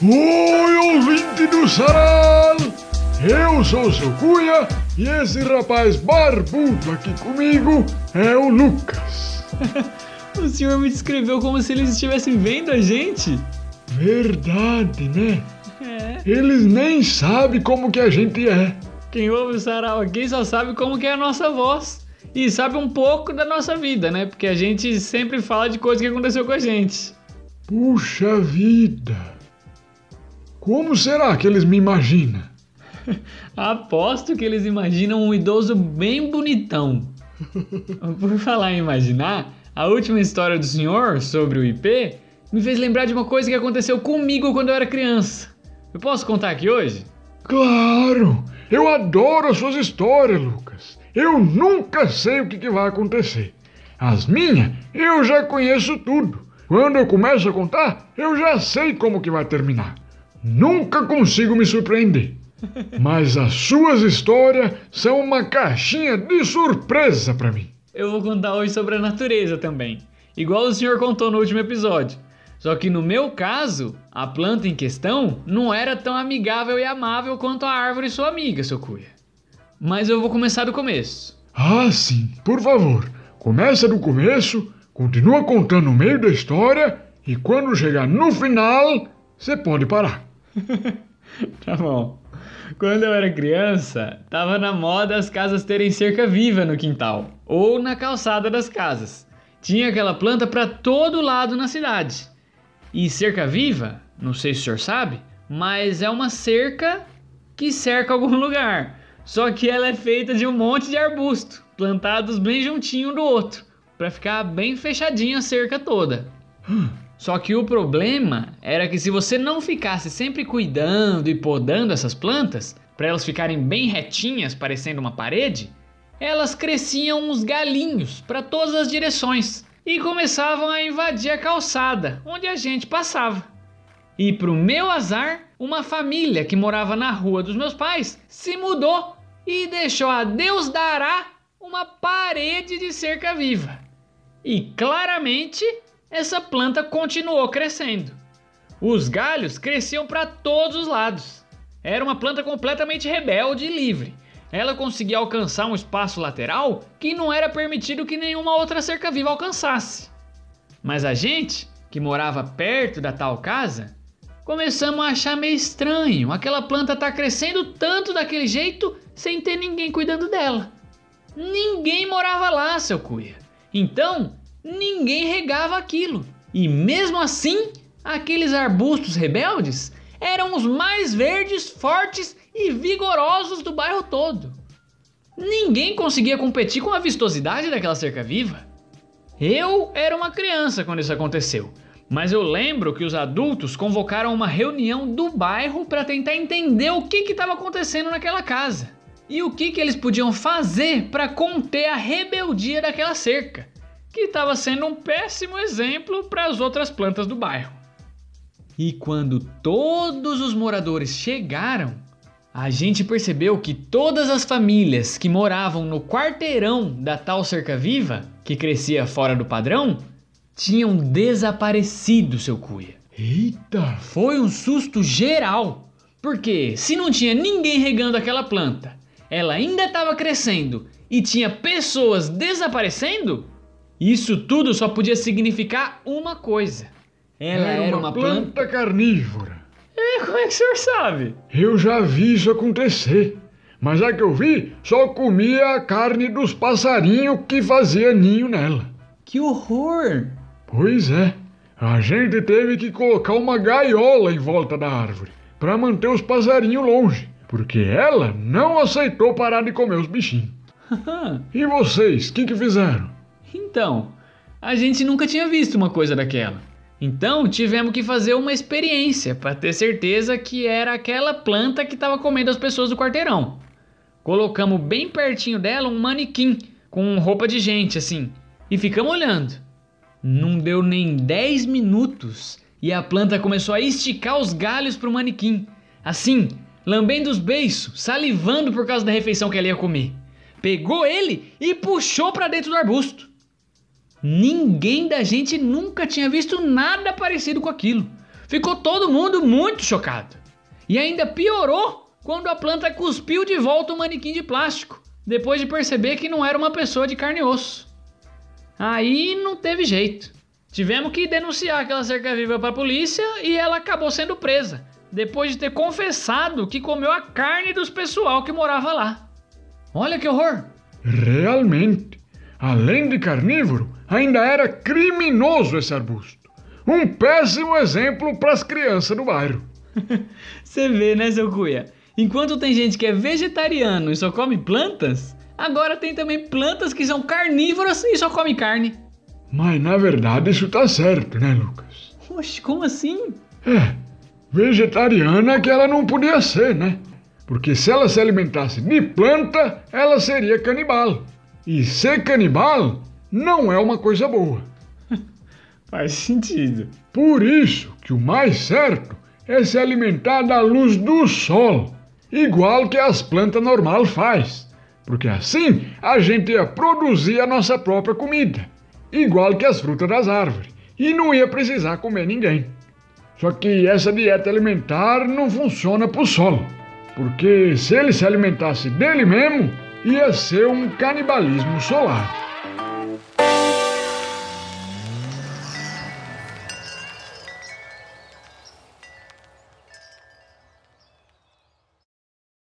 Oi, ouvinte do Sarau! Eu sou o seu Cunha e esse rapaz barbudo aqui comigo é o Lucas. o senhor me descreveu como se eles estivessem vendo a gente. Verdade, né? É. Eles nem sabem como que a gente é. Quem ouve o sarau aqui só sabe como que é a nossa voz. E sabe um pouco da nossa vida, né? Porque a gente sempre fala de coisa que aconteceu com a gente. Puxa vida! Como será que eles me imaginam? Aposto que eles imaginam um idoso bem bonitão. Por falar em imaginar, a última história do senhor sobre o IP me fez lembrar de uma coisa que aconteceu comigo quando eu era criança. Eu posso contar aqui hoje? Claro! Eu adoro as suas histórias, Lucas. Eu nunca sei o que, que vai acontecer. As minhas, eu já conheço tudo. Quando eu começo a contar, eu já sei como que vai terminar. Nunca consigo me surpreender. Mas as suas histórias são uma caixinha de surpresa para mim. Eu vou contar hoje sobre a natureza também, igual o senhor contou no último episódio. Só que no meu caso, a planta em questão não era tão amigável e amável quanto a árvore sua amiga, seu cuia. Mas eu vou começar do começo. Ah, sim, por favor. Começa do começo, continua contando no meio da história e quando chegar no final, você pode parar. tá bom. Quando eu era criança, tava na moda as casas terem cerca viva no quintal ou na calçada das casas. Tinha aquela planta para todo lado na cidade. E cerca viva, não sei se o senhor sabe, mas é uma cerca que cerca algum lugar. Só que ela é feita de um monte de arbusto, plantados bem juntinho um do outro, para ficar bem fechadinha a cerca toda. Só que o problema era que se você não ficasse sempre cuidando e podando essas plantas, para elas ficarem bem retinhas, parecendo uma parede, elas cresciam uns galinhos para todas as direções e começavam a invadir a calçada onde a gente passava. E pro meu azar, uma família que morava na rua dos meus pais se mudou e deixou a Deus dará uma parede de cerca viva. E claramente essa planta continuou crescendo. Os galhos cresciam para todos os lados. Era uma planta completamente rebelde e livre. Ela conseguia alcançar um espaço lateral que não era permitido que nenhuma outra cerca viva alcançasse. Mas a gente, que morava perto da tal casa, começamos a achar meio estranho aquela planta estar tá crescendo tanto daquele jeito sem ter ninguém cuidando dela. Ninguém morava lá, seu cuia. Então, ninguém regava aquilo. E mesmo assim, aqueles arbustos rebeldes eram os mais verdes, fortes e vigorosos do bairro todo. Ninguém conseguia competir com a vistosidade daquela cerca viva. Eu era uma criança quando isso aconteceu, mas eu lembro que os adultos convocaram uma reunião do bairro para tentar entender o que estava acontecendo naquela casa e o que, que eles podiam fazer para conter a rebeldia daquela cerca que estava sendo um péssimo exemplo para as outras plantas do bairro. E quando todos os moradores chegaram, a gente percebeu que todas as famílias que moravam no quarteirão da tal cerca viva, que crescia fora do padrão, tinham desaparecido, seu cuia. Eita! Foi um susto geral, porque se não tinha ninguém regando aquela planta, ela ainda estava crescendo e tinha pessoas desaparecendo, isso tudo só podia significar uma coisa. Ela era, era uma, uma planta, planta carnívora. É, como é que o senhor sabe? Eu já vi isso acontecer. Mas a que eu vi só comia a carne dos passarinhos que fazia ninho nela. Que horror! Pois é. A gente teve que colocar uma gaiola em volta da árvore para manter os passarinhos longe, porque ela não aceitou parar de comer os bichinhos. e vocês, o que, que fizeram? Então, a gente nunca tinha visto uma coisa daquela. Então tivemos que fazer uma experiência para ter certeza que era aquela planta que estava comendo as pessoas do quarteirão. Colocamos bem pertinho dela um manequim com roupa de gente assim e ficamos olhando. Não deu nem 10 minutos e a planta começou a esticar os galhos para o manequim, assim, lambendo os beiços, salivando por causa da refeição que ela ia comer. Pegou ele e puxou para dentro do arbusto. Ninguém da gente nunca tinha visto nada parecido com aquilo. Ficou todo mundo muito chocado. E ainda piorou quando a planta cuspiu de volta o manequim de plástico, depois de perceber que não era uma pessoa de carne e osso. Aí não teve jeito. Tivemos que denunciar aquela cerca-viva para a polícia e ela acabou sendo presa, depois de ter confessado que comeu a carne dos pessoal que morava lá. Olha que horror! Realmente, além de carnívoro, ainda era criminoso esse arbusto. Um péssimo exemplo para as crianças do bairro. Você vê, né, seu Cuia? Enquanto tem gente que é vegetariano e só come plantas, agora tem também plantas que são carnívoras e só come carne. Mas na verdade isso tá certo, né, Lucas? Oxe, como assim? É, vegetariana que ela não podia ser, né? Porque se ela se alimentasse de planta, ela seria canibal. E ser canibal não é uma coisa boa. Faz sentido. Por isso que o mais certo é se alimentar da luz do sol, igual que as plantas normal faz. Porque assim a gente ia produzir a nossa própria comida, igual que as frutas das árvores, e não ia precisar comer ninguém. Só que essa dieta alimentar não funciona pro sol. Porque se ele se alimentasse dele mesmo, ia ser um canibalismo solar.